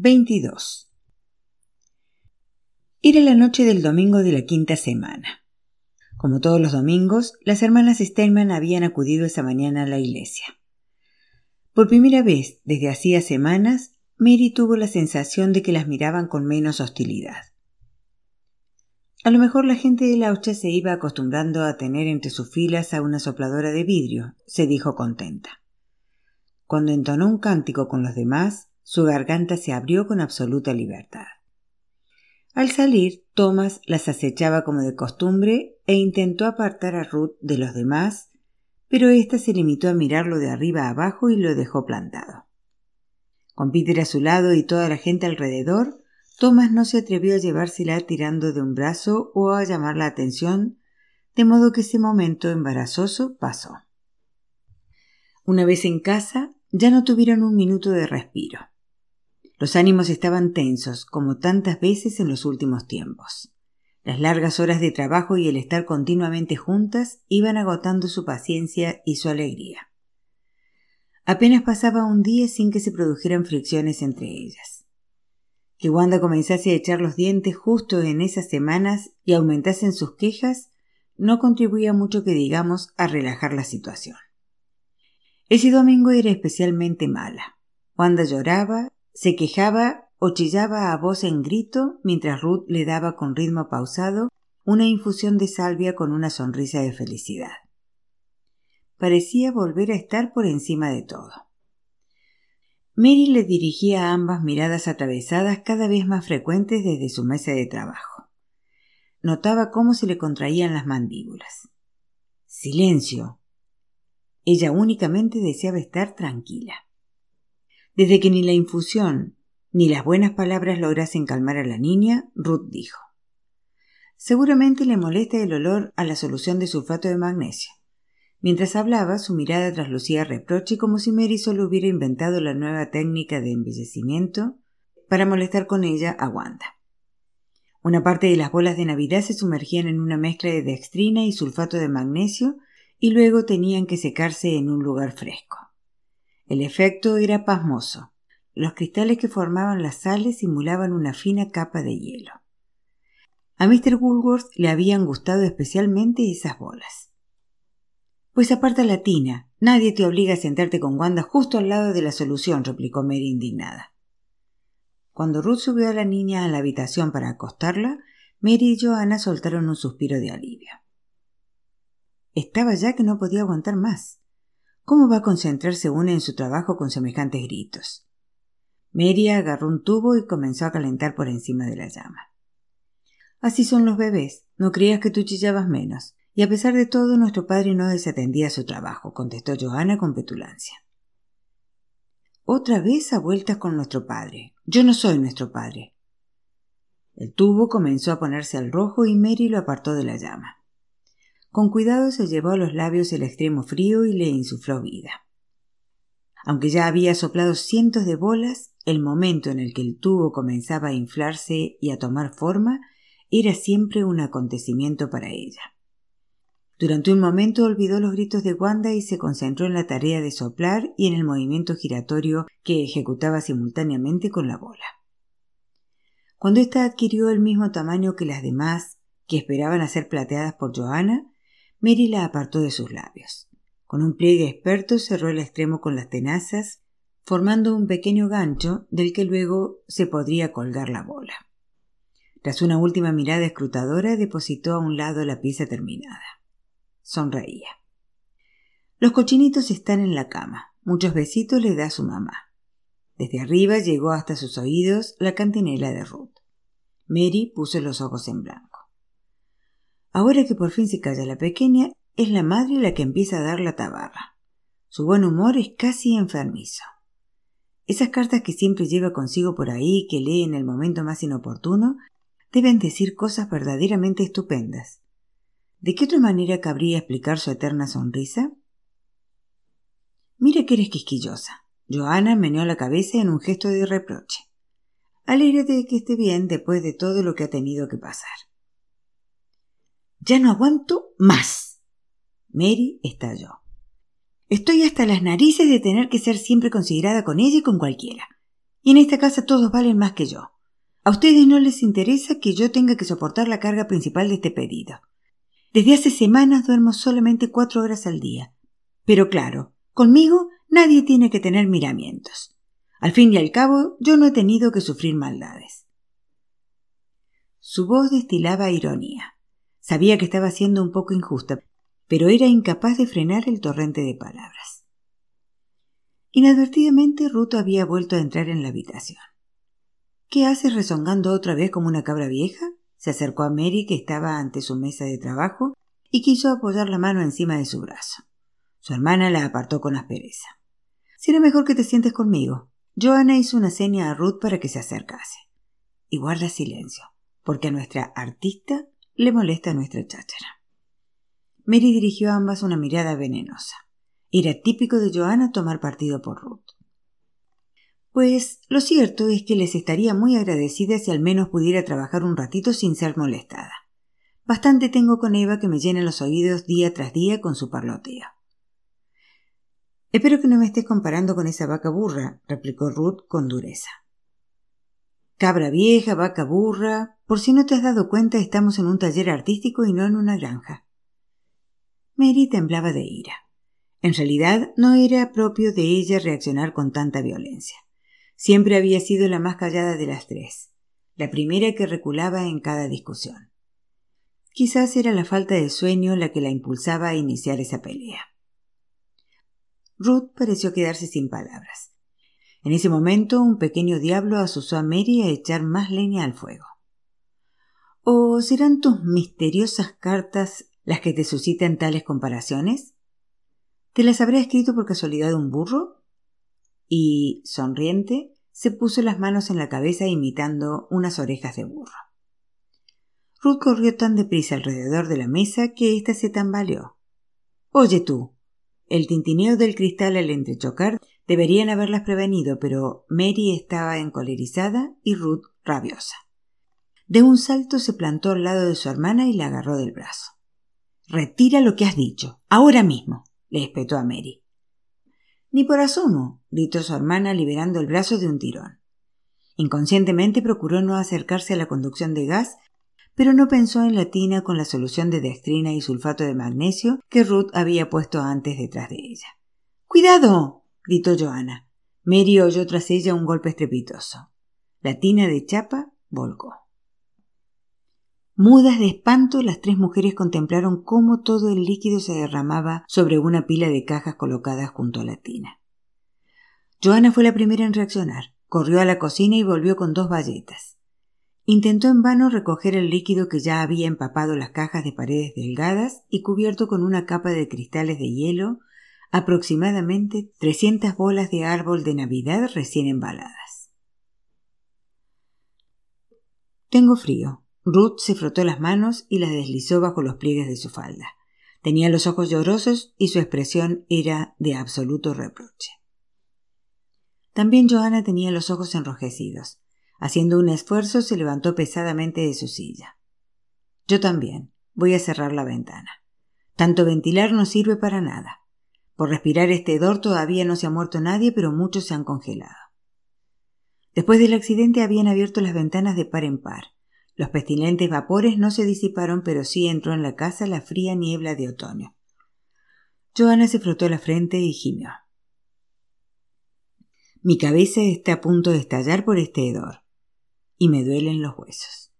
22. Era la noche del domingo de la quinta semana. Como todos los domingos, las hermanas Steinman habían acudido esa mañana a la iglesia. Por primera vez desde hacía semanas, Mary tuvo la sensación de que las miraban con menos hostilidad. A lo mejor la gente de la Laucha se iba acostumbrando a tener entre sus filas a una sopladora de vidrio, se dijo contenta. Cuando entonó un cántico con los demás, su garganta se abrió con absoluta libertad. Al salir, Thomas las acechaba como de costumbre e intentó apartar a Ruth de los demás, pero ésta se limitó a mirarlo de arriba abajo y lo dejó plantado. Con Peter a su lado y toda la gente alrededor, Thomas no se atrevió a llevársela tirando de un brazo o a llamar la atención, de modo que ese momento embarazoso pasó. Una vez en casa, ya no tuvieron un minuto de respiro. Los ánimos estaban tensos, como tantas veces en los últimos tiempos. Las largas horas de trabajo y el estar continuamente juntas iban agotando su paciencia y su alegría. Apenas pasaba un día sin que se produjeran fricciones entre ellas. Que Wanda comenzase a echar los dientes justo en esas semanas y aumentasen sus quejas no contribuía mucho que digamos a relajar la situación. Ese domingo era especialmente mala. Wanda lloraba se quejaba o chillaba a voz en grito mientras Ruth le daba con ritmo pausado una infusión de salvia con una sonrisa de felicidad. Parecía volver a estar por encima de todo. Mary le dirigía ambas miradas atravesadas cada vez más frecuentes desde su mesa de trabajo. Notaba cómo se le contraían las mandíbulas. Silencio. Ella únicamente deseaba estar tranquila. Desde que ni la infusión ni las buenas palabras lograsen calmar a la niña, Ruth dijo. Seguramente le molesta el olor a la solución de sulfato de magnesio. Mientras hablaba, su mirada traslucía reproche como si Mary solo hubiera inventado la nueva técnica de embellecimiento para molestar con ella a Wanda. Una parte de las bolas de Navidad se sumergían en una mezcla de dextrina y sulfato de magnesio y luego tenían que secarse en un lugar fresco. El efecto era pasmoso. Los cristales que formaban las sales simulaban una fina capa de hielo. A Mr. Woolworth le habían gustado especialmente esas bolas. Pues aparta la tina. Nadie te obliga a sentarte con Wanda justo al lado de la solución, replicó Mary indignada. Cuando Ruth subió a la niña a la habitación para acostarla, Mary y Joanna soltaron un suspiro de alivio. Estaba ya que no podía aguantar más. ¿Cómo va a concentrarse una en su trabajo con semejantes gritos? Mary agarró un tubo y comenzó a calentar por encima de la llama. Así son los bebés. No creas que tú chillabas menos. Y a pesar de todo, nuestro padre no desatendía su trabajo, contestó Johanna con petulancia. Otra vez a vueltas con nuestro padre. Yo no soy nuestro padre. El tubo comenzó a ponerse al rojo y Mary lo apartó de la llama. Con cuidado se llevó a los labios el extremo frío y le insufló vida. Aunque ya había soplado cientos de bolas, el momento en el que el tubo comenzaba a inflarse y a tomar forma era siempre un acontecimiento para ella. Durante un momento olvidó los gritos de Wanda y se concentró en la tarea de soplar y en el movimiento giratorio que ejecutaba simultáneamente con la bola. Cuando ésta adquirió el mismo tamaño que las demás, que esperaban a ser plateadas por Johanna, Mary la apartó de sus labios. Con un pliegue experto cerró el extremo con las tenazas, formando un pequeño gancho del que luego se podría colgar la bola. Tras una última mirada escrutadora, depositó a un lado la pieza terminada. Sonreía. Los cochinitos están en la cama. Muchos besitos le da su mamá. Desde arriba llegó hasta sus oídos la cantinela de Ruth. Mary puso los ojos en blanco. Ahora que por fin se calla la pequeña, es la madre la que empieza a dar la tabarra. Su buen humor es casi enfermizo. Esas cartas que siempre lleva consigo por ahí, que lee en el momento más inoportuno, deben decir cosas verdaderamente estupendas. ¿De qué otra manera cabría explicar su eterna sonrisa? Mira que eres quisquillosa. Joana meneó la cabeza en un gesto de reproche. Alégrate de que esté bien después de todo lo que ha tenido que pasar. Ya no aguanto más. Mary estalló. Estoy hasta las narices de tener que ser siempre considerada con ella y con cualquiera. Y en esta casa todos valen más que yo. A ustedes no les interesa que yo tenga que soportar la carga principal de este pedido. Desde hace semanas duermo solamente cuatro horas al día. Pero claro, conmigo nadie tiene que tener miramientos. Al fin y al cabo, yo no he tenido que sufrir maldades. Su voz destilaba ironía. Sabía que estaba siendo un poco injusta, pero era incapaz de frenar el torrente de palabras. Inadvertidamente Ruth había vuelto a entrar en la habitación. ¿Qué haces rezongando otra vez como una cabra vieja? Se acercó a Mary, que estaba ante su mesa de trabajo, y quiso apoyar la mano encima de su brazo. Su hermana la apartó con aspereza. Será mejor que te sientes conmigo. Joanna hizo una seña a Ruth para que se acercase. Y guarda silencio, porque a nuestra artista le molesta nuestra cháchara. Mary dirigió a ambas una mirada venenosa. Era típico de Joanna tomar partido por Ruth. Pues lo cierto es que les estaría muy agradecida si al menos pudiera trabajar un ratito sin ser molestada. Bastante tengo con Eva que me llena los oídos día tras día con su parloteo. Espero que no me estés comparando con esa vaca burra, replicó Ruth con dureza. Cabra vieja, vaca burra. Por si no te has dado cuenta, estamos en un taller artístico y no en una granja. Mary temblaba de ira. En realidad no era propio de ella reaccionar con tanta violencia. Siempre había sido la más callada de las tres, la primera que reculaba en cada discusión. Quizás era la falta de sueño la que la impulsaba a iniciar esa pelea. Ruth pareció quedarse sin palabras. En ese momento un pequeño diablo asusó a Mary a echar más leña al fuego. ¿O serán tus misteriosas cartas las que te suscitan tales comparaciones? ¿Te las habrá escrito por casualidad un burro? Y, sonriente, se puso las manos en la cabeza imitando unas orejas de burro. Ruth corrió tan deprisa alrededor de la mesa que ésta se tambaleó. Oye tú, el tintineo del cristal al entrechocar deberían haberlas prevenido, pero Mary estaba encolerizada y Ruth rabiosa. De un salto se plantó al lado de su hermana y la agarró del brazo. Retira lo que has dicho, ahora mismo, le espetó a Mary. Ni por asomo, gritó su hermana liberando el brazo de un tirón. Inconscientemente procuró no acercarse a la conducción de gas pero no pensó en la tina con la solución de dextrina y sulfato de magnesio que Ruth había puesto antes detrás de ella. ¡Cuidado! gritó Joana. Mary oyó tras ella un golpe estrepitoso. La tina de chapa volcó. Mudas de espanto, las tres mujeres contemplaron cómo todo el líquido se derramaba sobre una pila de cajas colocadas junto a la tina. Joana fue la primera en reaccionar. Corrió a la cocina y volvió con dos bayetas. Intentó en vano recoger el líquido que ya había empapado las cajas de paredes delgadas y cubierto con una capa de cristales de hielo, aproximadamente trescientas bolas de árbol de Navidad recién embaladas. Tengo frío. Ruth se frotó las manos y las deslizó bajo los pliegues de su falda. Tenía los ojos llorosos y su expresión era de absoluto reproche. También Johanna tenía los ojos enrojecidos. Haciendo un esfuerzo se levantó pesadamente de su silla. Yo también. Voy a cerrar la ventana. Tanto ventilar no sirve para nada. Por respirar este hedor todavía no se ha muerto nadie, pero muchos se han congelado. Después del accidente habían abierto las ventanas de par en par. Los pestilentes vapores no se disiparon, pero sí entró en la casa la fría niebla de otoño. Joana se frotó la frente y gimió. Mi cabeza está a punto de estallar por este hedor y me duelen los huesos.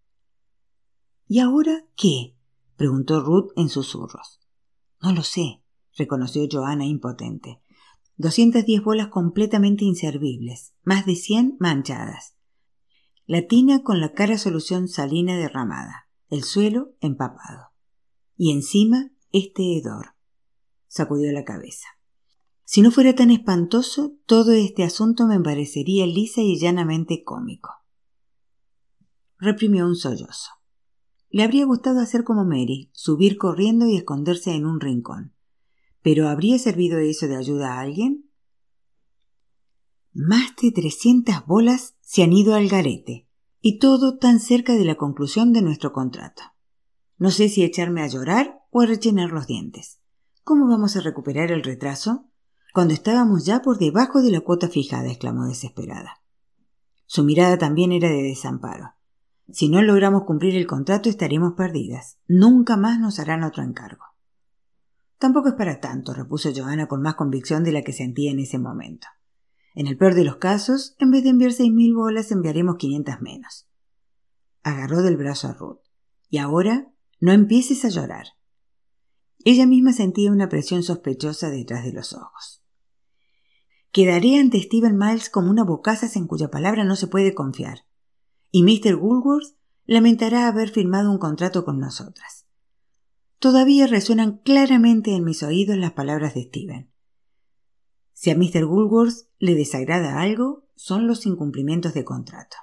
¿Y ahora qué? preguntó Ruth en susurros. No lo sé, reconoció Joana impotente. Doscientas diez bolas completamente inservibles, más de cien manchadas. La tina con la cara solución salina derramada, el suelo empapado. Y encima este hedor. Sacudió la cabeza. Si no fuera tan espantoso, todo este asunto me parecería lisa y llanamente cómico reprimió un sollozo. Le habría gustado hacer como Mary, subir corriendo y esconderse en un rincón. ¿Pero habría servido eso de ayuda a alguien? Más de trescientas bolas se han ido al garete, y todo tan cerca de la conclusión de nuestro contrato. No sé si echarme a llorar o a rechenar los dientes. ¿Cómo vamos a recuperar el retraso? Cuando estábamos ya por debajo de la cuota fijada, exclamó desesperada. Su mirada también era de desamparo. Si no logramos cumplir el contrato estaremos perdidas. Nunca más nos harán otro encargo. Tampoco es para tanto, repuso Johanna con más convicción de la que sentía en ese momento. En el peor de los casos, en vez de enviar seis mil bolas, enviaremos quinientas menos. Agarró del brazo a Ruth. Y ahora no empieces a llorar. Ella misma sentía una presión sospechosa detrás de los ojos. Quedaré ante Stephen Miles como una bocazas en cuya palabra no se puede confiar. Y Mr. Woolworth lamentará haber firmado un contrato con nosotras. Todavía resuenan claramente en mis oídos las palabras de Stephen. Si a Mr. Woolworth le desagrada algo, son los incumplimientos de contrato.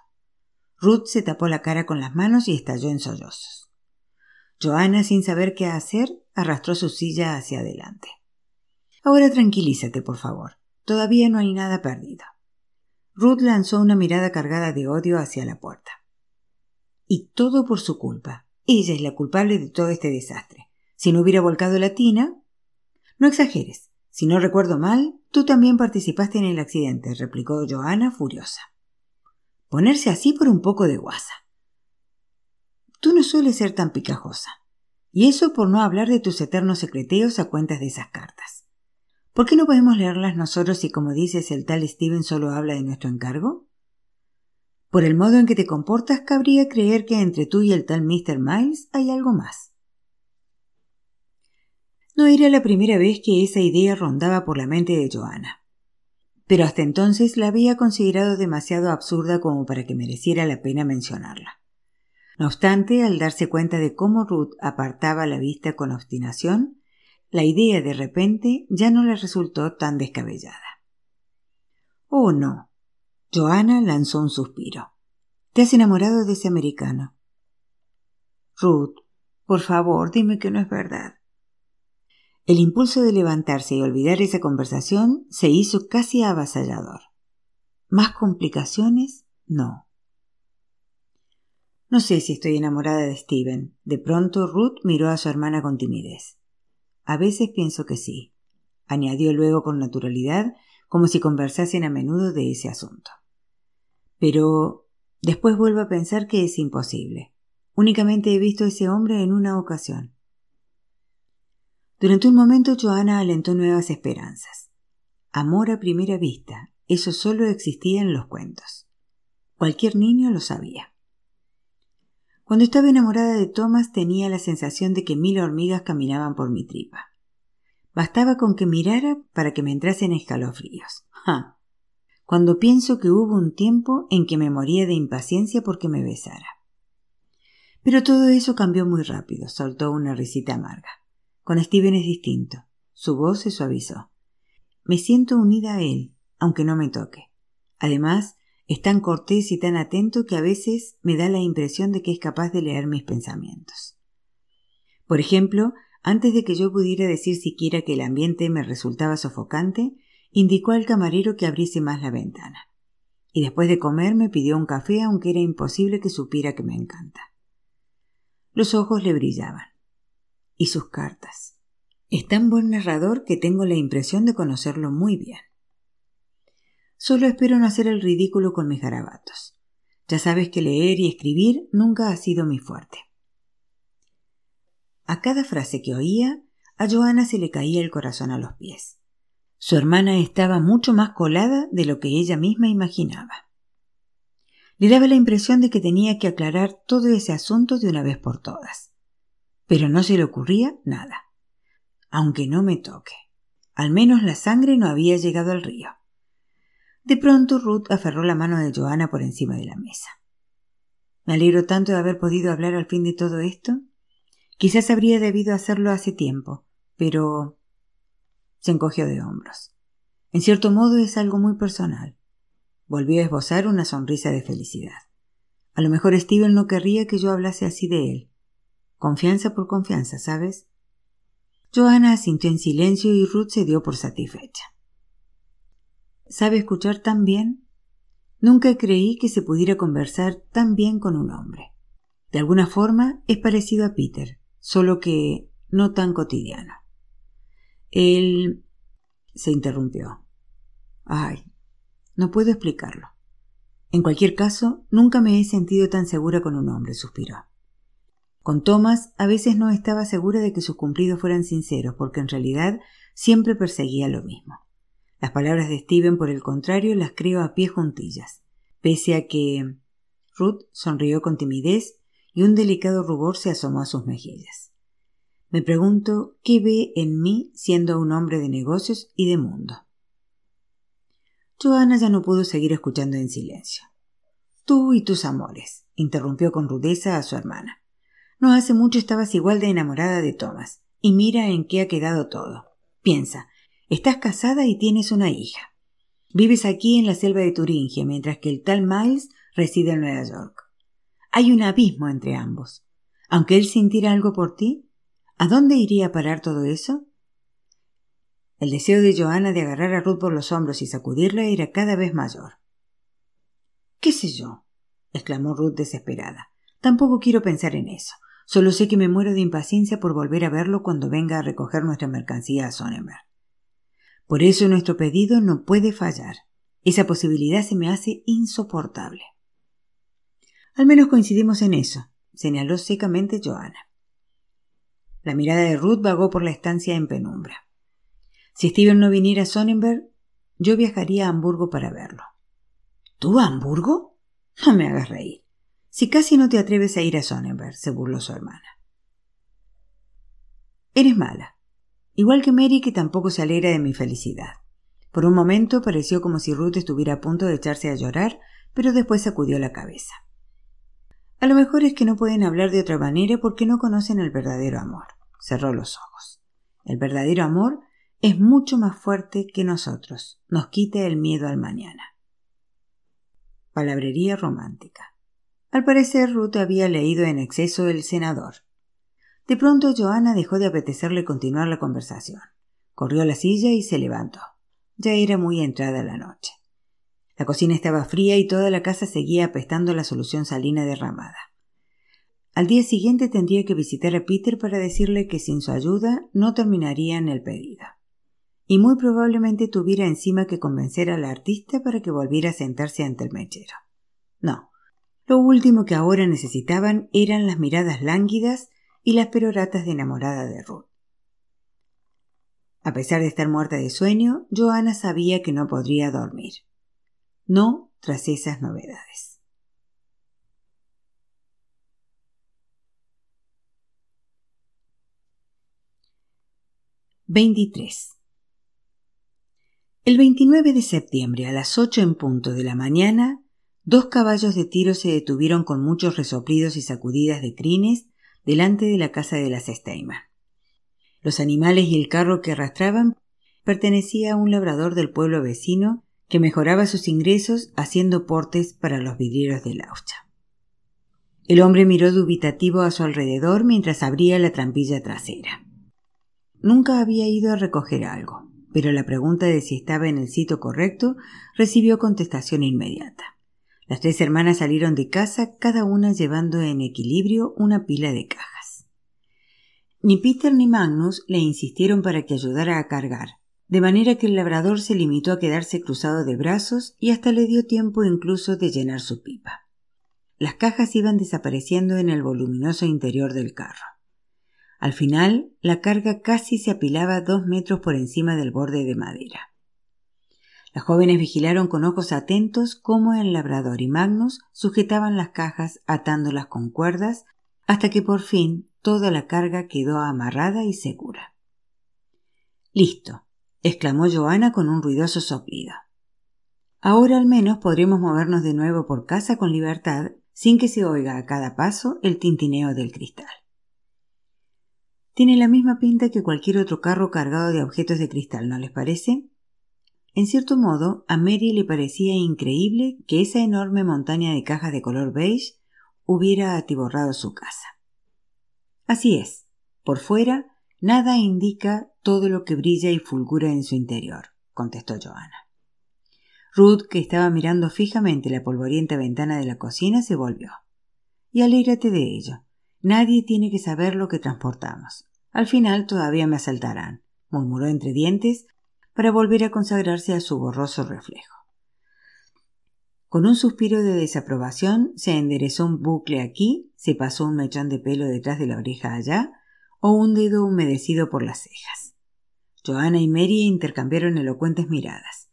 Ruth se tapó la cara con las manos y estalló en sollozos. Joanna, sin saber qué hacer, arrastró su silla hacia adelante. Ahora tranquilízate, por favor. Todavía no hay nada perdido. Ruth lanzó una mirada cargada de odio hacia la puerta. Y todo por su culpa. Ella es la culpable de todo este desastre. Si no hubiera volcado la tina. No exageres. Si no recuerdo mal, tú también participaste en el accidente, replicó Johanna furiosa. Ponerse así por un poco de guasa. Tú no sueles ser tan picajosa. Y eso por no hablar de tus eternos secreteos a cuentas de esas cartas. ¿Por qué no podemos leerlas nosotros si, como dices, el tal Steven solo habla de nuestro encargo? Por el modo en que te comportas, cabría creer que entre tú y el tal Mr. Miles hay algo más. No era la primera vez que esa idea rondaba por la mente de Joanna. Pero hasta entonces la había considerado demasiado absurda como para que mereciera la pena mencionarla. No obstante, al darse cuenta de cómo Ruth apartaba la vista con obstinación, la idea de repente ya no le resultó tan descabellada. Oh, no. Joanna lanzó un suspiro. Te has enamorado de ese americano. Ruth, por favor, dime que no es verdad. El impulso de levantarse y olvidar esa conversación se hizo casi avasallador. ¿Más complicaciones? No. No sé si estoy enamorada de Steven. De pronto Ruth miró a su hermana con timidez. A veces pienso que sí, añadió luego con naturalidad, como si conversasen a menudo de ese asunto. Pero después vuelvo a pensar que es imposible. Únicamente he visto a ese hombre en una ocasión. Durante un momento Joana alentó nuevas esperanzas. Amor a primera vista, eso solo existía en los cuentos. Cualquier niño lo sabía. Cuando estaba enamorada de Thomas tenía la sensación de que mil hormigas caminaban por mi tripa. Bastaba con que mirara para que me entrasen escalofríos. ¡Ja! Cuando pienso que hubo un tiempo en que me moría de impaciencia porque me besara. Pero todo eso cambió muy rápido, soltó una risita amarga. Con Steven es distinto. Su voz se suavizó. Me siento unida a él, aunque no me toque. Además, es tan cortés y tan atento que a veces me da la impresión de que es capaz de leer mis pensamientos. Por ejemplo, antes de que yo pudiera decir siquiera que el ambiente me resultaba sofocante, indicó al camarero que abriese más la ventana. Y después de comer me pidió un café aunque era imposible que supiera que me encanta. Los ojos le brillaban y sus cartas. Es tan buen narrador que tengo la impresión de conocerlo muy bien. Solo espero no hacer el ridículo con mis garabatos. Ya sabes que leer y escribir nunca ha sido mi fuerte. A cada frase que oía, a Joana se le caía el corazón a los pies. Su hermana estaba mucho más colada de lo que ella misma imaginaba. Le daba la impresión de que tenía que aclarar todo ese asunto de una vez por todas pero no se le ocurría nada. Aunque no me toque. Al menos la sangre no había llegado al río. De pronto Ruth aferró la mano de Joana por encima de la mesa. Me alegro tanto de haber podido hablar al fin de todo esto. Quizás habría debido hacerlo hace tiempo, pero se encogió de hombros. En cierto modo es algo muy personal. Volvió a esbozar una sonrisa de felicidad. A lo mejor Steven no querría que yo hablase así de él, Confianza por confianza, ¿sabes? Johanna asintió en silencio y Ruth se dio por satisfecha. ¿Sabe escuchar tan bien? Nunca creí que se pudiera conversar tan bien con un hombre. De alguna forma es parecido a Peter, solo que no tan cotidiano. Él se interrumpió. Ay, no puedo explicarlo. En cualquier caso, nunca me he sentido tan segura con un hombre, suspiró. Con Thomas a veces no estaba segura de que sus cumplidos fueran sinceros, porque en realidad siempre perseguía lo mismo. Las palabras de Steven, por el contrario, las creo a pie juntillas, pese a que Ruth sonrió con timidez y un delicado rubor se asomó a sus mejillas. Me pregunto qué ve en mí siendo un hombre de negocios y de mundo. Joana ya no pudo seguir escuchando en silencio. Tú y tus amores, interrumpió con rudeza a su hermana. No hace mucho estabas igual de enamorada de Thomas, y mira en qué ha quedado todo. Piensa, estás casada y tienes una hija. Vives aquí en la selva de Turingia, mientras que el tal Miles reside en Nueva York. Hay un abismo entre ambos. Aunque él sintiera algo por ti, ¿a dónde iría a parar todo eso? El deseo de Johanna de agarrar a Ruth por los hombros y sacudirla era cada vez mayor. ¿Qué sé yo? exclamó Ruth desesperada. Tampoco quiero pensar en eso. Solo sé que me muero de impaciencia por volver a verlo cuando venga a recoger nuestra mercancía a Sonnenberg. Por eso nuestro pedido no puede fallar. Esa posibilidad se me hace insoportable. Al menos coincidimos en eso, señaló secamente Johanna. La mirada de Ruth vagó por la estancia en penumbra. Si Steven no viniera a Sonnenberg, yo viajaría a Hamburgo para verlo. ¿Tú a Hamburgo? No me hagas reír. Si casi no te atreves a ir a Sonnenberg, se burló su hermana. Eres mala. Igual que Mary, que tampoco se alegra de mi felicidad. Por un momento pareció como si Ruth estuviera a punto de echarse a llorar, pero después sacudió la cabeza. A lo mejor es que no pueden hablar de otra manera porque no conocen el verdadero amor. Cerró los ojos. El verdadero amor es mucho más fuerte que nosotros. Nos quita el miedo al mañana. Palabrería romántica. Al parecer Ruth había leído en exceso El senador. De pronto Johanna dejó de apetecerle continuar la conversación. Corrió a la silla y se levantó. Ya era muy entrada la noche. La cocina estaba fría y toda la casa seguía apestando la solución salina derramada. Al día siguiente tendría que visitar a Peter para decirle que sin su ayuda no terminarían el pedido. Y muy probablemente tuviera encima que convencer al artista para que volviera a sentarse ante el mechero. No. Lo último que ahora necesitaban eran las miradas lánguidas y las peroratas de enamorada de Ruth. A pesar de estar muerta de sueño, Joana sabía que no podría dormir no tras esas novedades. Veintitrés. El 29 de septiembre a las ocho en punto de la mañana, dos caballos de tiro se detuvieron con muchos resoplidos y sacudidas de crines delante de la casa de las Steinman. Los animales y el carro que arrastraban pertenecía a un labrador del pueblo vecino que mejoraba sus ingresos haciendo portes para los vidrieros de Laucha. El hombre miró dubitativo a su alrededor mientras abría la trampilla trasera. Nunca había ido a recoger algo, pero la pregunta de si estaba en el sitio correcto recibió contestación inmediata. Las tres hermanas salieron de casa, cada una llevando en equilibrio una pila de cajas. Ni Peter ni Magnus le insistieron para que ayudara a cargar, de manera que el labrador se limitó a quedarse cruzado de brazos y hasta le dio tiempo incluso de llenar su pipa. Las cajas iban desapareciendo en el voluminoso interior del carro. Al final, la carga casi se apilaba dos metros por encima del borde de madera. Las jóvenes vigilaron con ojos atentos cómo el labrador y Magnus sujetaban las cajas atándolas con cuerdas hasta que por fin toda la carga quedó amarrada y segura. Listo, exclamó Joana con un ruidoso soplido. Ahora al menos podremos movernos de nuevo por casa con libertad sin que se oiga a cada paso el tintineo del cristal. Tiene la misma pinta que cualquier otro carro cargado de objetos de cristal, ¿no les parece? En cierto modo, a Mary le parecía increíble que esa enorme montaña de cajas de color beige hubiera atiborrado su casa. Así es, por fuera Nada indica todo lo que brilla y fulgura en su interior, contestó Joana. Ruth, que estaba mirando fijamente la polvorienta ventana de la cocina, se volvió. Y alégrate de ello. Nadie tiene que saber lo que transportamos. Al final todavía me asaltarán, murmuró entre dientes, para volver a consagrarse a su borroso reflejo. Con un suspiro de desaprobación se enderezó un bucle aquí, se pasó un mechón de pelo detrás de la oreja allá, o un dedo humedecido por las cejas. Joanna y Mary intercambiaron elocuentes miradas.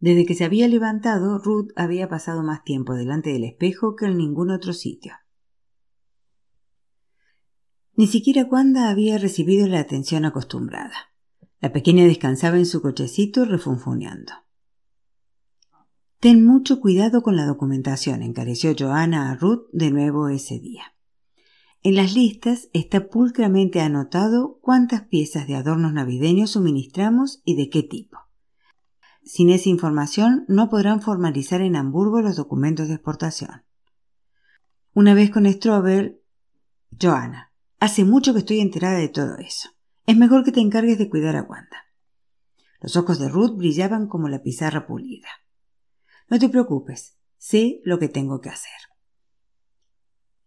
Desde que se había levantado, Ruth había pasado más tiempo delante del espejo que en ningún otro sitio. Ni siquiera Wanda había recibido la atención acostumbrada. La pequeña descansaba en su cochecito refunfuñando. Ten mucho cuidado con la documentación, encareció Joanna a Ruth de nuevo ese día. En las listas está pulcramente anotado cuántas piezas de adornos navideños suministramos y de qué tipo. Sin esa información no podrán formalizar en Hamburgo los documentos de exportación. Una vez con Strobel, Joana, hace mucho que estoy enterada de todo eso. Es mejor que te encargues de cuidar a Wanda. Los ojos de Ruth brillaban como la pizarra pulida. No te preocupes, sé lo que tengo que hacer.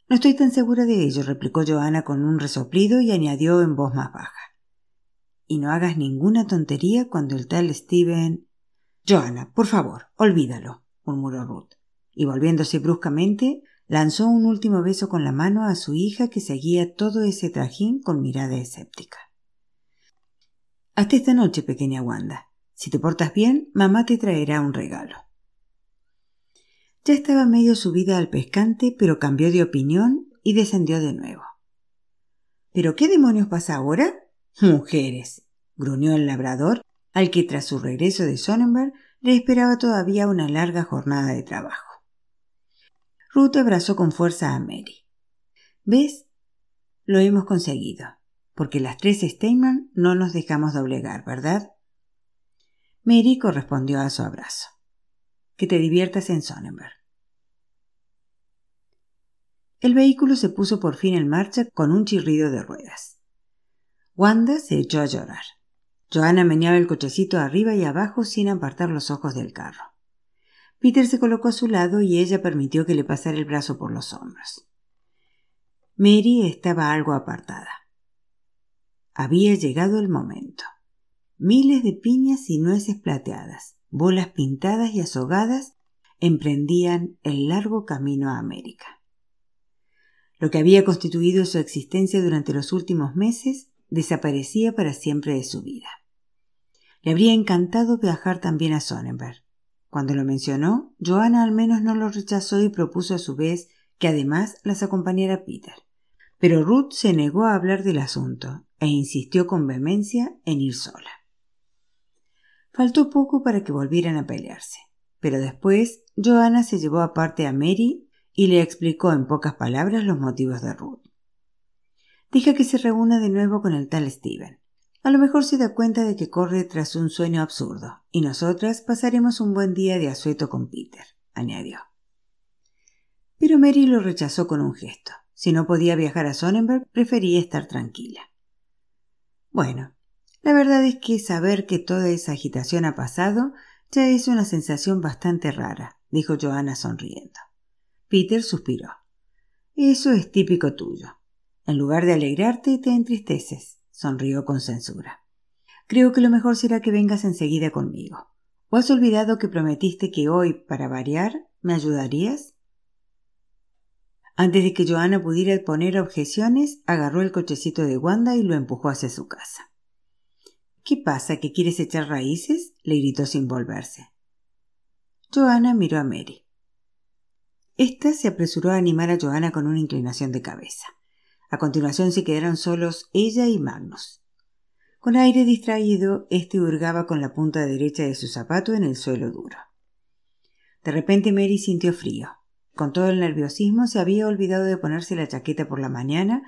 No estoy tan segura de ello, replicó Joana con un resoplido y añadió en voz más baja. Y no hagas ninguna tontería cuando el tal Steven Joana, por favor, olvídalo, murmuró Ruth, y volviéndose bruscamente, lanzó un último beso con la mano a su hija que seguía todo ese trajín con mirada escéptica. Hasta esta noche, pequeña Wanda. Si te portas bien, mamá te traerá un regalo. Ya estaba medio subida al pescante, pero cambió de opinión y descendió de nuevo. ¿Pero qué demonios pasa ahora? Mujeres, gruñó el labrador al que tras su regreso de Sonnenberg le esperaba todavía una larga jornada de trabajo. Ruth abrazó con fuerza a Mary. ¿Ves? Lo hemos conseguido, porque las tres Steinman no nos dejamos doblegar, ¿verdad? Mary correspondió a su abrazo. Que te diviertas en Sonnenberg. El vehículo se puso por fin en marcha con un chirrido de ruedas. Wanda se echó a llorar. Joana meneaba el cochecito arriba y abajo sin apartar los ojos del carro. Peter se colocó a su lado y ella permitió que le pasara el brazo por los hombros. Mary estaba algo apartada. Había llegado el momento. Miles de piñas y nueces plateadas, bolas pintadas y azogadas emprendían el largo camino a América. Lo que había constituido su existencia durante los últimos meses desaparecía para siempre de su vida. Le habría encantado viajar también a Sonnenberg. Cuando lo mencionó, Joanna al menos no lo rechazó y propuso a su vez que además las acompañara Peter. Pero Ruth se negó a hablar del asunto e insistió con vehemencia en ir sola. Faltó poco para que volvieran a pelearse, pero después Joanna se llevó aparte a Mary y le explicó en pocas palabras los motivos de Ruth. Dije que se reúna de nuevo con el tal Steven. A lo mejor se da cuenta de que corre tras un sueño absurdo, y nosotras pasaremos un buen día de asueto con Peter, añadió. Pero Mary lo rechazó con un gesto. Si no podía viajar a Sonnenberg, prefería estar tranquila. Bueno, la verdad es que saber que toda esa agitación ha pasado ya es una sensación bastante rara, dijo Joanna sonriendo. Peter suspiró. Eso es típico tuyo. En lugar de alegrarte, te entristeces, sonrió con censura. Creo que lo mejor será que vengas enseguida conmigo. ¿O has olvidado que prometiste que hoy, para variar, me ayudarías? Antes de que Joana pudiera poner objeciones, agarró el cochecito de Wanda y lo empujó hacia su casa. ¿Qué pasa? ¿Que quieres echar raíces? le gritó sin volverse. Joana miró a Mary. Esta se apresuró a animar a Joana con una inclinación de cabeza. A continuación se quedaron solos ella y Magnus. Con aire distraído, éste hurgaba con la punta derecha de su zapato en el suelo duro. De repente Mary sintió frío. Con todo el nerviosismo se había olvidado de ponerse la chaqueta por la mañana,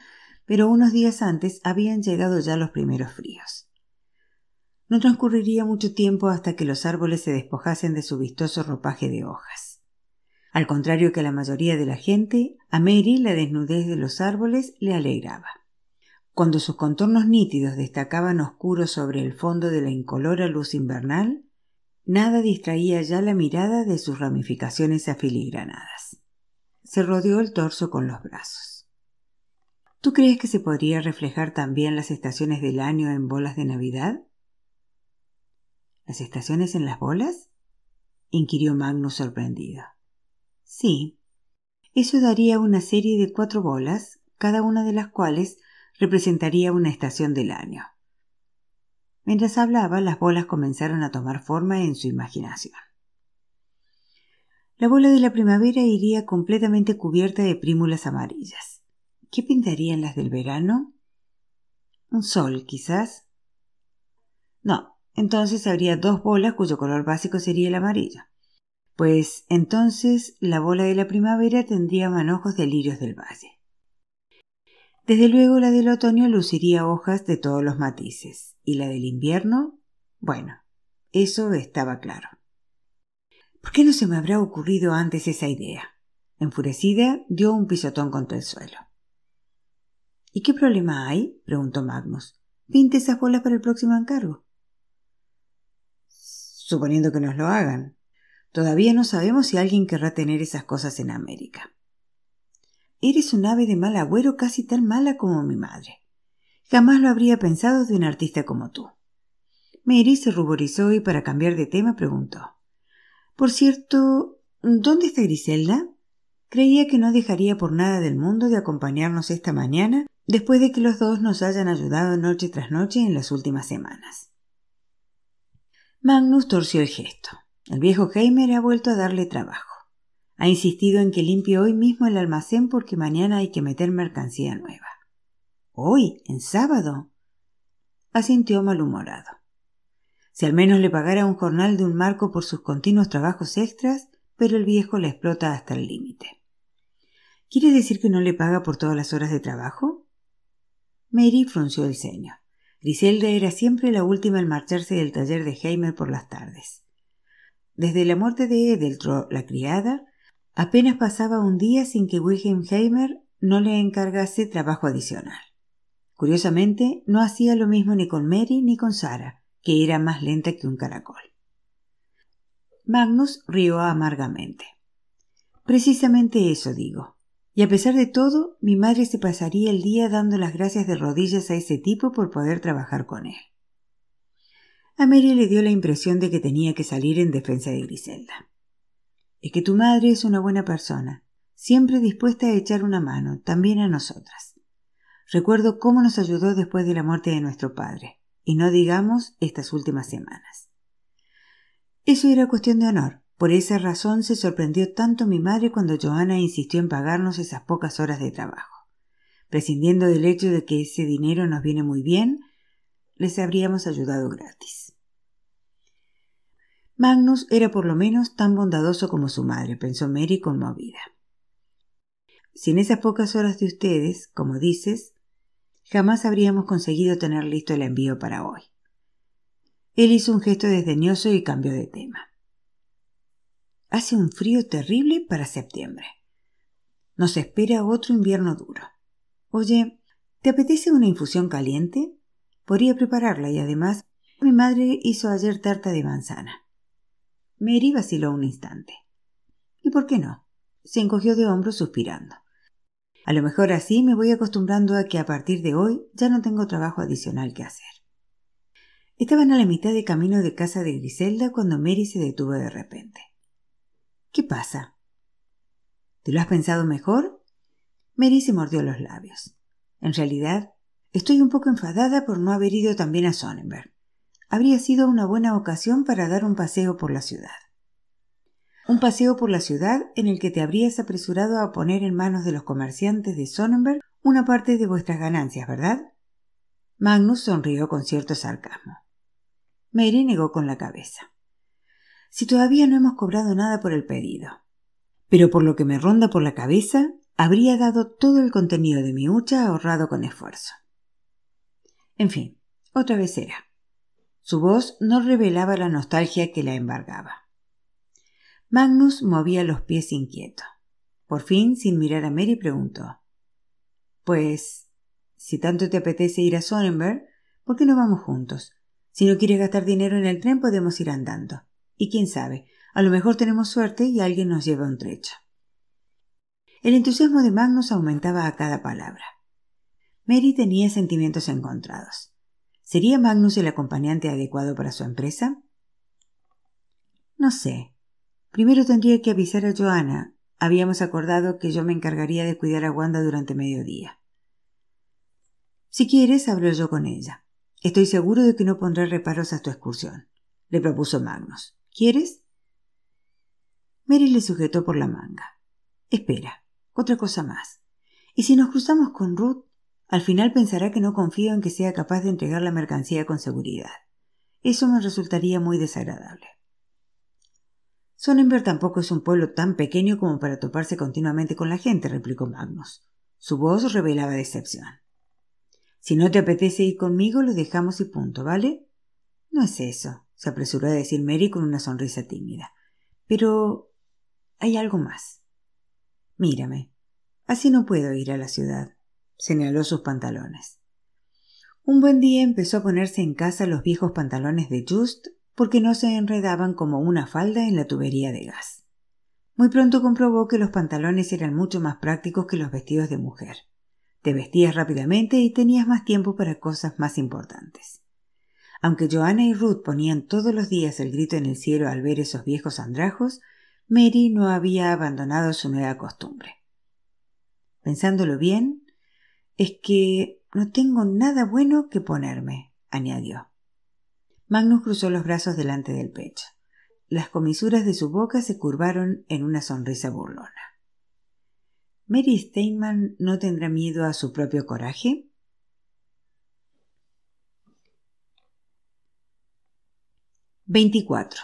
pero unos días antes habían llegado ya los primeros fríos. No transcurriría mucho tiempo hasta que los árboles se despojasen de su vistoso ropaje de hojas. Al contrario que a la mayoría de la gente, a Mary la desnudez de los árboles le alegraba. Cuando sus contornos nítidos destacaban oscuros sobre el fondo de la incolora luz invernal, nada distraía ya la mirada de sus ramificaciones afiligranadas. Se rodeó el torso con los brazos. ¿Tú crees que se podría reflejar también las estaciones del año en bolas de Navidad? ¿Las estaciones en las bolas? inquirió Magnus sorprendido. Sí. Eso daría una serie de cuatro bolas, cada una de las cuales representaría una estación del año. Mientras hablaba, las bolas comenzaron a tomar forma en su imaginación. La bola de la primavera iría completamente cubierta de prímulas amarillas. ¿Qué pintarían las del verano? Un sol, quizás. No, entonces habría dos bolas cuyo color básico sería el amarillo. Pues entonces la bola de la primavera tendría manojos de lirios del valle. Desde luego la del otoño luciría hojas de todos los matices, y la del invierno, bueno, eso estaba claro. ¿Por qué no se me habrá ocurrido antes esa idea? Enfurecida, dio un pisotón contra el suelo. ¿Y qué problema hay? preguntó Magnus. Pinte esas bolas para el próximo encargo. Suponiendo que nos lo hagan. Todavía no sabemos si alguien querrá tener esas cosas en América. Eres un ave de mal agüero casi tan mala como mi madre. Jamás lo habría pensado de un artista como tú. Mary se ruborizó y para cambiar de tema preguntó. Por cierto, ¿dónde está Griselda? Creía que no dejaría por nada del mundo de acompañarnos esta mañana después de que los dos nos hayan ayudado noche tras noche en las últimas semanas. Magnus torció el gesto. El viejo Heimer ha vuelto a darle trabajo. Ha insistido en que limpie hoy mismo el almacén porque mañana hay que meter mercancía nueva. ¿Hoy? ¿En sábado? asintió malhumorado. Si al menos le pagara un jornal de un marco por sus continuos trabajos extras, pero el viejo le explota hasta el límite. ¿Quiere decir que no le paga por todas las horas de trabajo? Mary frunció el ceño. Griselda era siempre la última en marcharse del taller de Heimer por las tardes. Desde la muerte de Edeltro, la criada, apenas pasaba un día sin que Wilhelm Heimer no le encargase trabajo adicional. Curiosamente, no hacía lo mismo ni con Mary ni con Sara, que era más lenta que un caracol. Magnus rió amargamente. Precisamente eso digo. Y a pesar de todo, mi madre se pasaría el día dando las gracias de rodillas a ese tipo por poder trabajar con él. A Mary le dio la impresión de que tenía que salir en defensa de Griselda. Es que tu madre es una buena persona, siempre dispuesta a echar una mano, también a nosotras. Recuerdo cómo nos ayudó después de la muerte de nuestro padre y no digamos estas últimas semanas. Eso era cuestión de honor. Por esa razón se sorprendió tanto mi madre cuando Joana insistió en pagarnos esas pocas horas de trabajo. Prescindiendo del hecho de que ese dinero nos viene muy bien, les habríamos ayudado gratis. Magnus era por lo menos tan bondadoso como su madre, pensó Mary conmovida. Sin esas pocas horas de ustedes, como dices, jamás habríamos conseguido tener listo el envío para hoy. Él hizo un gesto desdeñoso y cambió de tema. Hace un frío terrible para septiembre. Nos espera otro invierno duro. Oye, ¿te apetece una infusión caliente? Podría prepararla y además mi madre hizo ayer tarta de manzana. Mary vaciló un instante. ¿Y por qué no? Se encogió de hombros suspirando. A lo mejor así me voy acostumbrando a que a partir de hoy ya no tengo trabajo adicional que hacer. Estaban a la mitad de camino de casa de Griselda cuando Mary se detuvo de repente. ¿Qué pasa? ¿Te lo has pensado mejor? Mary se mordió los labios. En realidad, estoy un poco enfadada por no haber ido también a Sonnenberg. Habría sido una buena ocasión para dar un paseo por la ciudad. Un paseo por la ciudad en el que te habrías apresurado a poner en manos de los comerciantes de Sonnenberg una parte de vuestras ganancias, ¿verdad? Magnus sonrió con cierto sarcasmo. Mary negó con la cabeza. Si todavía no hemos cobrado nada por el pedido. Pero por lo que me ronda por la cabeza, habría dado todo el contenido de mi hucha ahorrado con esfuerzo. En fin, otra vez era. Su voz no revelaba la nostalgia que la embargaba. Magnus movía los pies inquieto. Por fin, sin mirar a Mary, preguntó Pues, si tanto te apetece ir a Sonnenberg, ¿por qué no vamos juntos? Si no quieres gastar dinero en el tren, podemos ir andando. Y quién sabe, a lo mejor tenemos suerte y alguien nos lleva un trecho. El entusiasmo de Magnus aumentaba a cada palabra. Mary tenía sentimientos encontrados. ¿Sería Magnus el acompañante adecuado para su empresa? No sé, Primero tendría que avisar a Joana. Habíamos acordado que yo me encargaría de cuidar a Wanda durante mediodía. Si quieres, hablo yo con ella. Estoy seguro de que no pondrá reparos a tu excursión, le propuso Magnus. ¿Quieres? Mary le sujetó por la manga. Espera, otra cosa más. ¿Y si nos cruzamos con Ruth? Al final pensará que no confío en que sea capaz de entregar la mercancía con seguridad. Eso me resultaría muy desagradable. Sonnenberg tampoco es un pueblo tan pequeño como para toparse continuamente con la gente, replicó Magnus. Su voz revelaba decepción. Si no te apetece ir conmigo, lo dejamos y punto, ¿vale? No es eso, se apresuró a decir Mary con una sonrisa tímida. Pero hay algo más. Mírame. Así no puedo ir a la ciudad. Señaló sus pantalones. Un buen día empezó a ponerse en casa los viejos pantalones de Just porque no se enredaban como una falda en la tubería de gas. Muy pronto comprobó que los pantalones eran mucho más prácticos que los vestidos de mujer. Te vestías rápidamente y tenías más tiempo para cosas más importantes. Aunque Joanna y Ruth ponían todos los días el grito en el cielo al ver esos viejos andrajos, Mary no había abandonado su nueva costumbre. Pensándolo bien, es que no tengo nada bueno que ponerme, añadió. Magnus cruzó los brazos delante del pecho. Las comisuras de su boca se curvaron en una sonrisa burlona. ¿Mary Steinman no tendrá miedo a su propio coraje? Veinticuatro.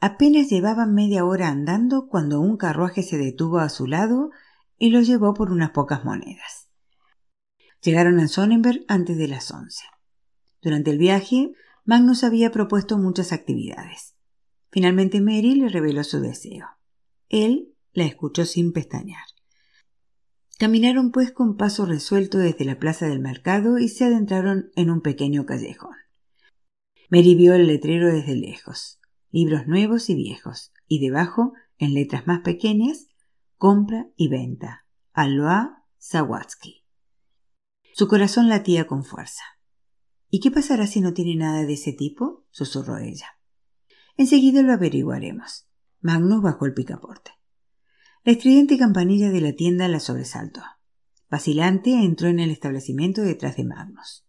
Apenas llevaban media hora andando cuando un carruaje se detuvo a su lado y los llevó por unas pocas monedas. Llegaron a Sonnenberg antes de las once. Durante el viaje, Magnus había propuesto muchas actividades. Finalmente Mary le reveló su deseo. Él la escuchó sin pestañear. Caminaron pues con paso resuelto desde la plaza del mercado y se adentraron en un pequeño callejón. Mary vio el letrero desde lejos libros nuevos y viejos, y debajo, en letras más pequeñas, compra y venta. Alois Sawatsky. Su corazón latía con fuerza. ¿Y qué pasará si no tiene nada de ese tipo? susurró ella. Enseguida lo averiguaremos. Magnus bajó el picaporte. La estridente campanilla de la tienda la sobresaltó. Vacilante entró en el establecimiento detrás de Magnus.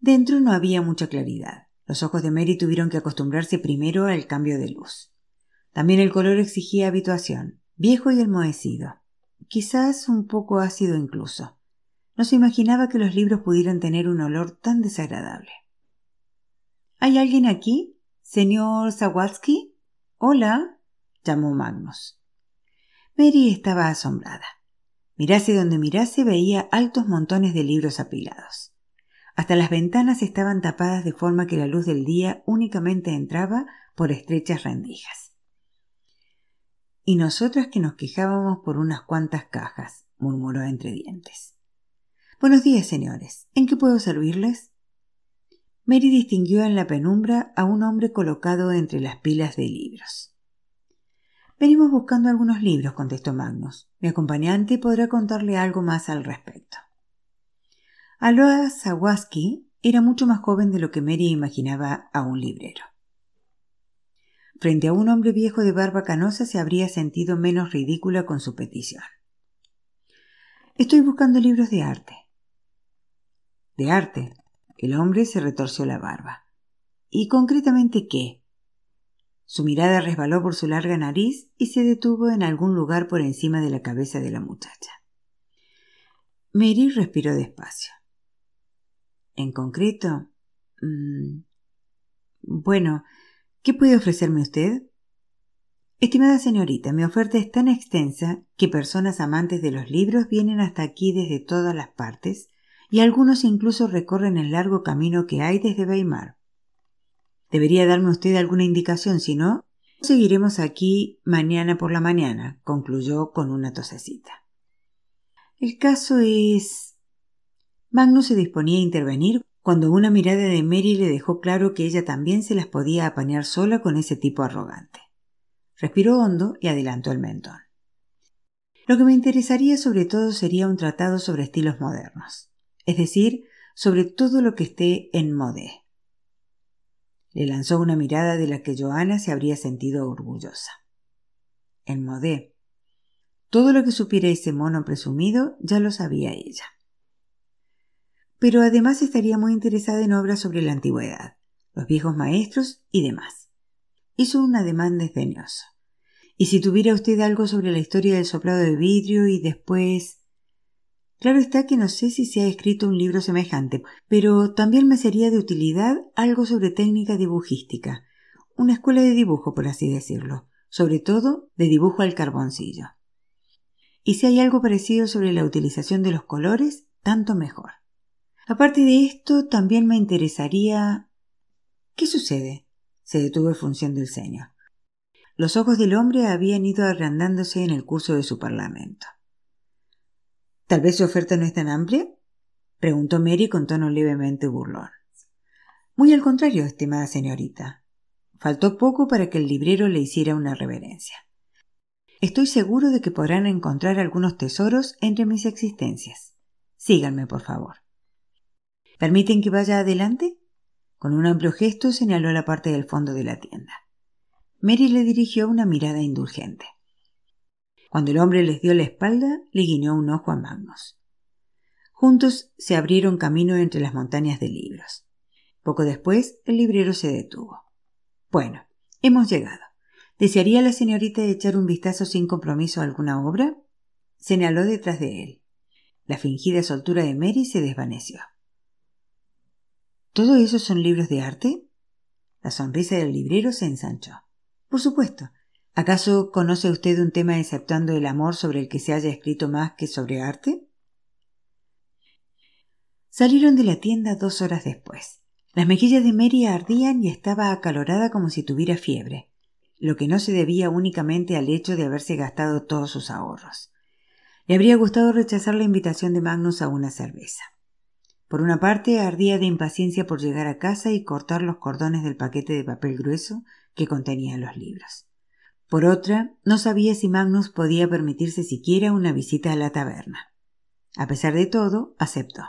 Dentro no había mucha claridad. Los ojos de Mary tuvieron que acostumbrarse primero al cambio de luz. También el color exigía habituación, viejo y enmohecido, quizás un poco ácido incluso. No se imaginaba que los libros pudieran tener un olor tan desagradable. ¿Hay alguien aquí? ¿Señor Sawatsky? Hola, llamó Magnus. Mary estaba asombrada. Mirase donde mirase veía altos montones de libros apilados. Hasta las ventanas estaban tapadas de forma que la luz del día únicamente entraba por estrechas rendijas. Y nosotras que nos quejábamos por unas cuantas cajas, murmuró entre dientes. Buenos días, señores. ¿En qué puedo servirles? Mary distinguió en la penumbra a un hombre colocado entre las pilas de libros. Venimos buscando algunos libros, contestó Magnus. Mi acompañante podrá contarle algo más al respecto. Aloha Sawaski era mucho más joven de lo que Mary imaginaba a un librero. Frente a un hombre viejo de barba canosa se habría sentido menos ridícula con su petición. Estoy buscando libros de arte. ¿De arte? El hombre se retorció la barba. ¿Y concretamente qué? Su mirada resbaló por su larga nariz y se detuvo en algún lugar por encima de la cabeza de la muchacha. Mary respiró despacio. En concreto. Mm, bueno, ¿qué puede ofrecerme usted? Estimada señorita, mi oferta es tan extensa que personas amantes de los libros vienen hasta aquí desde todas las partes y algunos incluso recorren el largo camino que hay desde Weimar. Debería darme usted alguna indicación, si no, seguiremos aquí mañana por la mañana, concluyó con una tosecita. El caso es Magnus se disponía a intervenir cuando una mirada de Mary le dejó claro que ella también se las podía apañar sola con ese tipo arrogante. Respiró hondo y adelantó el mentón. Lo que me interesaría sobre todo sería un tratado sobre estilos modernos, es decir, sobre todo lo que esté en mode. Le lanzó una mirada de la que Joana se habría sentido orgullosa. El modé. Todo lo que supiera ese mono presumido ya lo sabía ella. Pero además estaría muy interesada en obras sobre la antigüedad, los viejos maestros y demás. Hizo un ademán desdeñoso. Y si tuviera usted algo sobre la historia del soplado de vidrio y después. Claro está que no sé si se ha escrito un libro semejante, pero también me sería de utilidad algo sobre técnica dibujística, una escuela de dibujo, por así decirlo, sobre todo de dibujo al carboncillo. Y si hay algo parecido sobre la utilización de los colores, tanto mejor. Aparte de esto, también me interesaría. ¿Qué sucede? se detuvo función del ceño. Los ojos del hombre habían ido agrandándose en el curso de su parlamento. ¿Tal vez su oferta no es tan amplia? preguntó Mary con tono levemente burlón. Muy al contrario, estimada señorita. Faltó poco para que el librero le hiciera una reverencia. Estoy seguro de que podrán encontrar algunos tesoros entre mis existencias. Síganme, por favor. ¿Permiten que vaya adelante? Con un amplio gesto señaló la parte del fondo de la tienda. Mary le dirigió una mirada indulgente. Cuando el hombre les dio la espalda, le guiñó un ojo a Magnus. Juntos se abrieron camino entre las montañas de libros. Poco después, el librero se detuvo. Bueno, hemos llegado. ¿Desearía la señorita echar un vistazo sin compromiso a alguna obra? Señaló detrás de él. La fingida soltura de Mary se desvaneció. ¿Todo eso son libros de arte? La sonrisa del librero se ensanchó. Por supuesto. ¿Acaso conoce usted un tema exceptuando el amor sobre el que se haya escrito más que sobre arte? Salieron de la tienda dos horas después. Las mejillas de Mary ardían y estaba acalorada como si tuviera fiebre, lo que no se debía únicamente al hecho de haberse gastado todos sus ahorros. Le habría gustado rechazar la invitación de Magnus a una cerveza. Por una parte, ardía de impaciencia por llegar a casa y cortar los cordones del paquete de papel grueso que contenía los libros. Por otra, no sabía si Magnus podía permitirse siquiera una visita a la taberna. A pesar de todo, aceptó.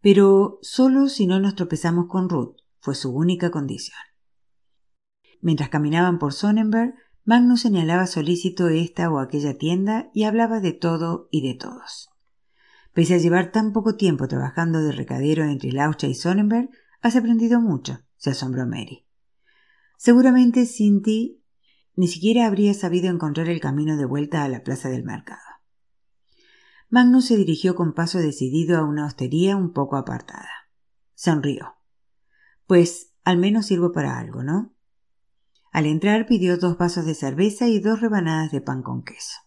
Pero solo si no nos tropezamos con Ruth, fue su única condición. Mientras caminaban por Sonnenberg, Magnus señalaba solícito esta o aquella tienda y hablaba de todo y de todos. Pese a llevar tan poco tiempo trabajando de recadero entre Laucha y Sonnenberg, has aprendido mucho, se asombró Mary. Seguramente sin ti ni siquiera habría sabido encontrar el camino de vuelta a la plaza del mercado. Magnus se dirigió con paso decidido a una hostería un poco apartada. Sonrió. Pues al menos sirvo para algo, ¿no? Al entrar pidió dos vasos de cerveza y dos rebanadas de pan con queso.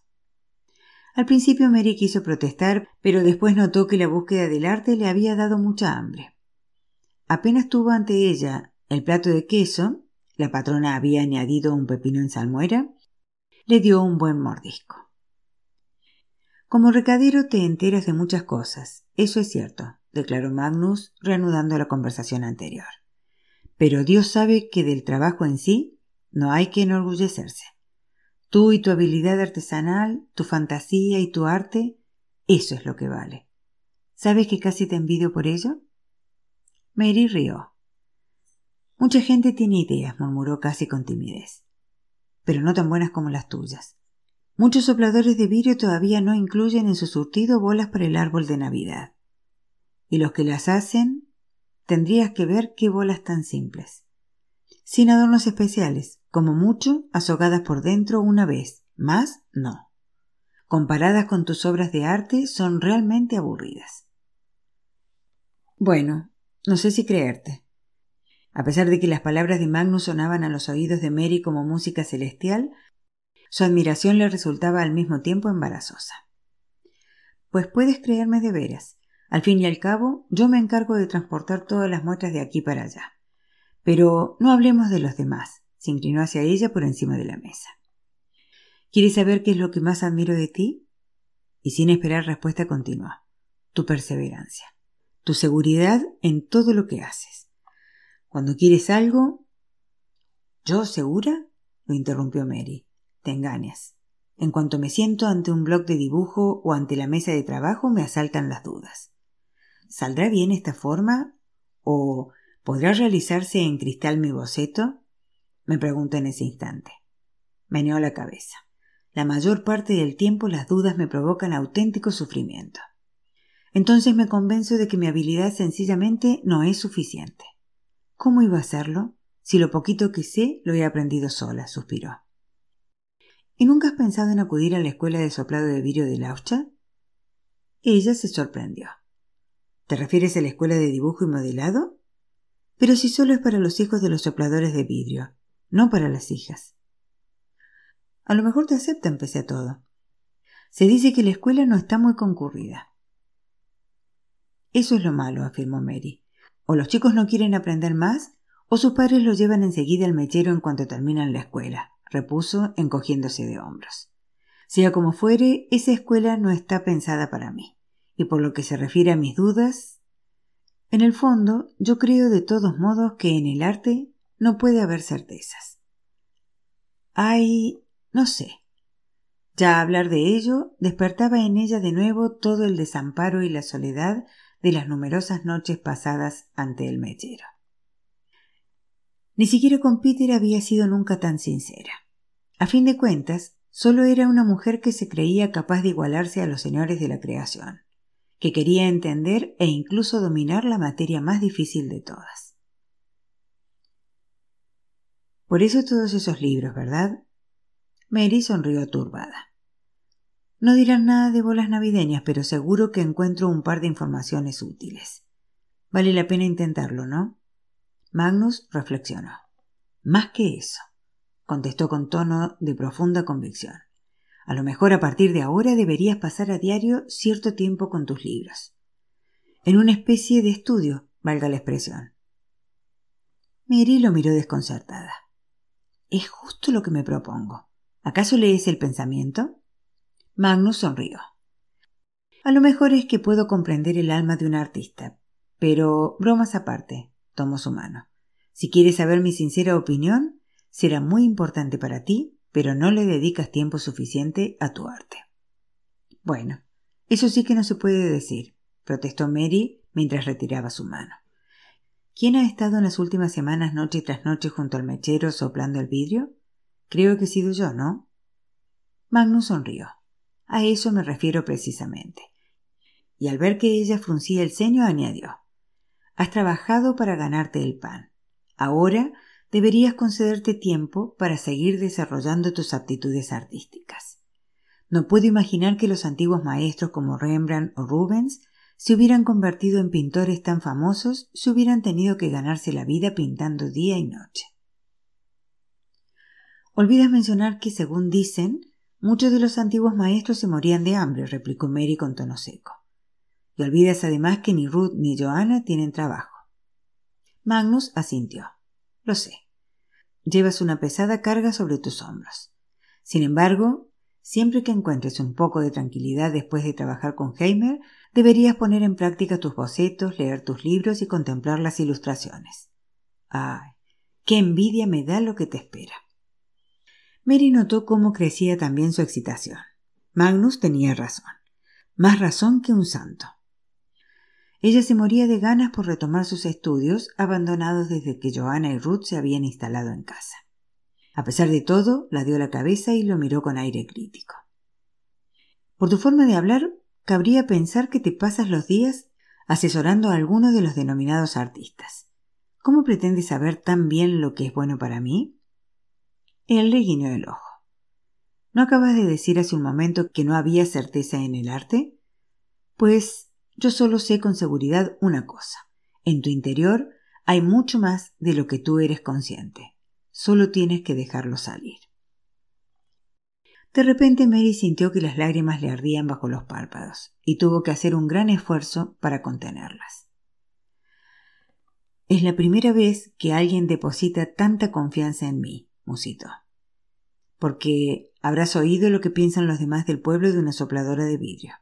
Al principio Mary quiso protestar, pero después notó que la búsqueda del arte le había dado mucha hambre. Apenas tuvo ante ella el plato de queso, la patrona había añadido un pepino en salmuera, le dio un buen mordisco. Como recadero te enteras de muchas cosas, eso es cierto, declaró Magnus, reanudando la conversación anterior. Pero Dios sabe que del trabajo en sí no hay que enorgullecerse. Tú y tu habilidad artesanal, tu fantasía y tu arte, eso es lo que vale. ¿Sabes que casi te envidio por ello? Mary rió. Mucha gente tiene ideas, murmuró casi con timidez, pero no tan buenas como las tuyas. Muchos sopladores de vidrio todavía no incluyen en su surtido bolas para el árbol de Navidad. Y los que las hacen, tendrías que ver qué bolas tan simples. Sin adornos especiales, como mucho, azogadas por dentro una vez, más no. Comparadas con tus obras de arte, son realmente aburridas. Bueno, no sé si creerte. A pesar de que las palabras de Magnus sonaban a los oídos de Mary como música celestial, su admiración le resultaba al mismo tiempo embarazosa. Pues puedes creerme de veras. Al fin y al cabo, yo me encargo de transportar todas las muestras de aquí para allá. Pero no hablemos de los demás. Se inclinó hacia ella por encima de la mesa. ¿Quieres saber qué es lo que más admiro de ti? Y sin esperar respuesta continuó. Tu perseverancia. Tu seguridad en todo lo que haces. Cuando quieres algo... ¿Yo segura? lo interrumpió Mary. Te engañas. En cuanto me siento ante un bloc de dibujo o ante la mesa de trabajo me asaltan las dudas. ¿Saldrá bien esta forma? ¿O ¿Podrá realizarse en cristal mi boceto? me pregunto en ese instante. Meneo la cabeza. La mayor parte del tiempo las dudas me provocan auténtico sufrimiento. Entonces me convenzo de que mi habilidad sencillamente no es suficiente. ¿Cómo iba a hacerlo? Si lo poquito que sé lo he aprendido sola, suspiró. ¿Y nunca has pensado en acudir a la escuela de soplado de vidrio de Laucha? Ella se sorprendió. ¿Te refieres a la escuela de dibujo y modelado? Pero si solo es para los hijos de los sopladores de vidrio, no para las hijas. A lo mejor te aceptan pese a todo. Se dice que la escuela no está muy concurrida. Eso es lo malo, afirmó Mary. O los chicos no quieren aprender más, o sus padres los llevan enseguida al mechero en cuanto terminan la escuela, repuso encogiéndose de hombros. Sea como fuere, esa escuela no está pensada para mí. Y por lo que se refiere a mis dudas, en el fondo yo creo de todos modos que en el arte no puede haber certezas. Hay no sé. Ya hablar de ello despertaba en ella de nuevo todo el desamparo y la soledad de las numerosas noches pasadas ante el mechero. Ni siquiera con Peter había sido nunca tan sincera. A fin de cuentas, solo era una mujer que se creía capaz de igualarse a los señores de la creación, que quería entender e incluso dominar la materia más difícil de todas. Por eso todos esos libros, ¿verdad? Mary sonrió turbada. No dirán nada de bolas navideñas, pero seguro que encuentro un par de informaciones útiles. Vale la pena intentarlo, ¿no? Magnus reflexionó. Más que eso, contestó con tono de profunda convicción. A lo mejor a partir de ahora deberías pasar a diario cierto tiempo con tus libros. En una especie de estudio, valga la expresión. Mary lo miró desconcertada. Es justo lo que me propongo. ¿Acaso lees el pensamiento? Magnus sonrió. A lo mejor es que puedo comprender el alma de un artista, pero bromas aparte, tomó su mano. Si quieres saber mi sincera opinión, será muy importante para ti, pero no le dedicas tiempo suficiente a tu arte. Bueno, eso sí que no se puede decir, protestó Mary mientras retiraba su mano. ¿Quién ha estado en las últimas semanas noche tras noche junto al mechero soplando el vidrio? Creo que he sido yo, ¿no? Magnus sonrió. A eso me refiero precisamente. Y al ver que ella fruncía el ceño, añadió Has trabajado para ganarte el pan. Ahora deberías concederte tiempo para seguir desarrollando tus aptitudes artísticas. No puedo imaginar que los antiguos maestros como Rembrandt o Rubens se hubieran convertido en pintores tan famosos si hubieran tenido que ganarse la vida pintando día y noche. Olvidas mencionar que, según dicen, muchos de los antiguos maestros se morían de hambre, replicó Mary con tono seco. Y olvidas además que ni Ruth ni Joanna tienen trabajo. Magnus asintió. Lo sé. Llevas una pesada carga sobre tus hombros. Sin embargo, siempre que encuentres un poco de tranquilidad después de trabajar con Heimer, deberías poner en práctica tus bocetos, leer tus libros y contemplar las ilustraciones. Ay, qué envidia me da lo que te espera. Mary notó cómo crecía también su excitación. Magnus tenía razón, más razón que un santo. Ella se moría de ganas por retomar sus estudios, abandonados desde que Joanna y Ruth se habían instalado en casa. A pesar de todo, la dio la cabeza y lo miró con aire crítico. Por tu forma de hablar, cabría pensar que te pasas los días asesorando a alguno de los denominados artistas. ¿Cómo pretendes saber tan bien lo que es bueno para mí? Él le guiñó el ojo. ¿No acabas de decir hace un momento que no había certeza en el arte? Pues yo solo sé con seguridad una cosa. En tu interior hay mucho más de lo que tú eres consciente. Solo tienes que dejarlo salir. De repente Mary sintió que las lágrimas le ardían bajo los párpados y tuvo que hacer un gran esfuerzo para contenerlas. Es la primera vez que alguien deposita tanta confianza en mí, musito. Porque habrás oído lo que piensan los demás del pueblo de una sopladora de vidrio.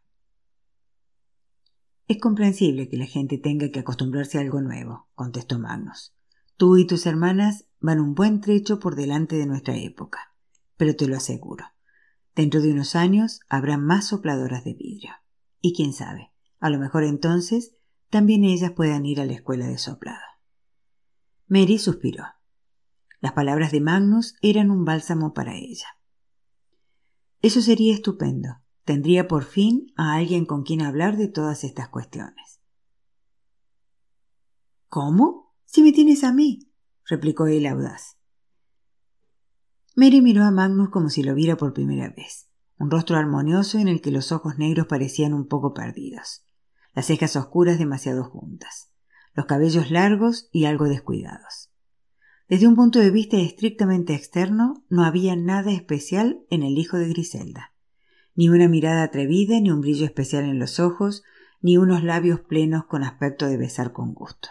Es comprensible que la gente tenga que acostumbrarse a algo nuevo, contestó Magnus. Tú y tus hermanas van un buen trecho por delante de nuestra época, pero te lo aseguro. Dentro de unos años habrá más sopladoras de vidrio. Y quién sabe, a lo mejor entonces también ellas puedan ir a la escuela de soplado. Mary suspiró. Las palabras de Magnus eran un bálsamo para ella. Eso sería estupendo. Tendría por fin a alguien con quien hablar de todas estas cuestiones. ¿Cómo? Si me tienes a mí, replicó él audaz. Mary miró a Magnus como si lo viera por primera vez, un rostro armonioso en el que los ojos negros parecían un poco perdidos, las cejas oscuras demasiado juntas, los cabellos largos y algo descuidados. Desde un punto de vista estrictamente externo, no había nada especial en el hijo de Griselda, ni una mirada atrevida, ni un brillo especial en los ojos, ni unos labios plenos con aspecto de besar con gusto.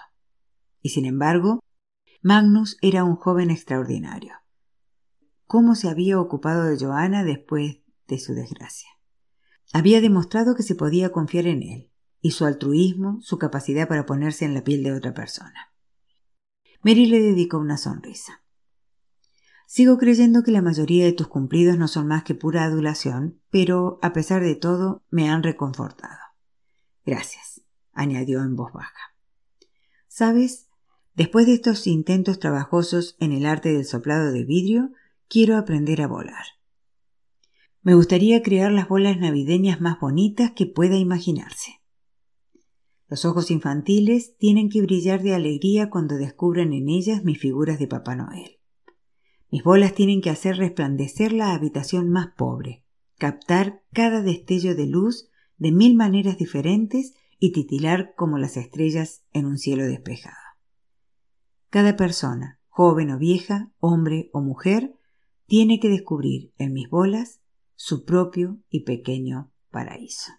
Y sin embargo, Magnus era un joven extraordinario. ¿Cómo se había ocupado de Johanna después de su desgracia? Había demostrado que se podía confiar en él, y su altruismo, su capacidad para ponerse en la piel de otra persona. Mary le dedicó una sonrisa. Sigo creyendo que la mayoría de tus cumplidos no son más que pura adulación, pero a pesar de todo me han reconfortado. Gracias, añadió en voz baja. Sabes, Después de estos intentos trabajosos en el arte del soplado de vidrio, quiero aprender a volar. Me gustaría crear las bolas navideñas más bonitas que pueda imaginarse. Los ojos infantiles tienen que brillar de alegría cuando descubran en ellas mis figuras de Papá Noel. Mis bolas tienen que hacer resplandecer la habitación más pobre, captar cada destello de luz de mil maneras diferentes y titilar como las estrellas en un cielo despejado. Cada persona, joven o vieja, hombre o mujer, tiene que descubrir en mis bolas su propio y pequeño paraíso.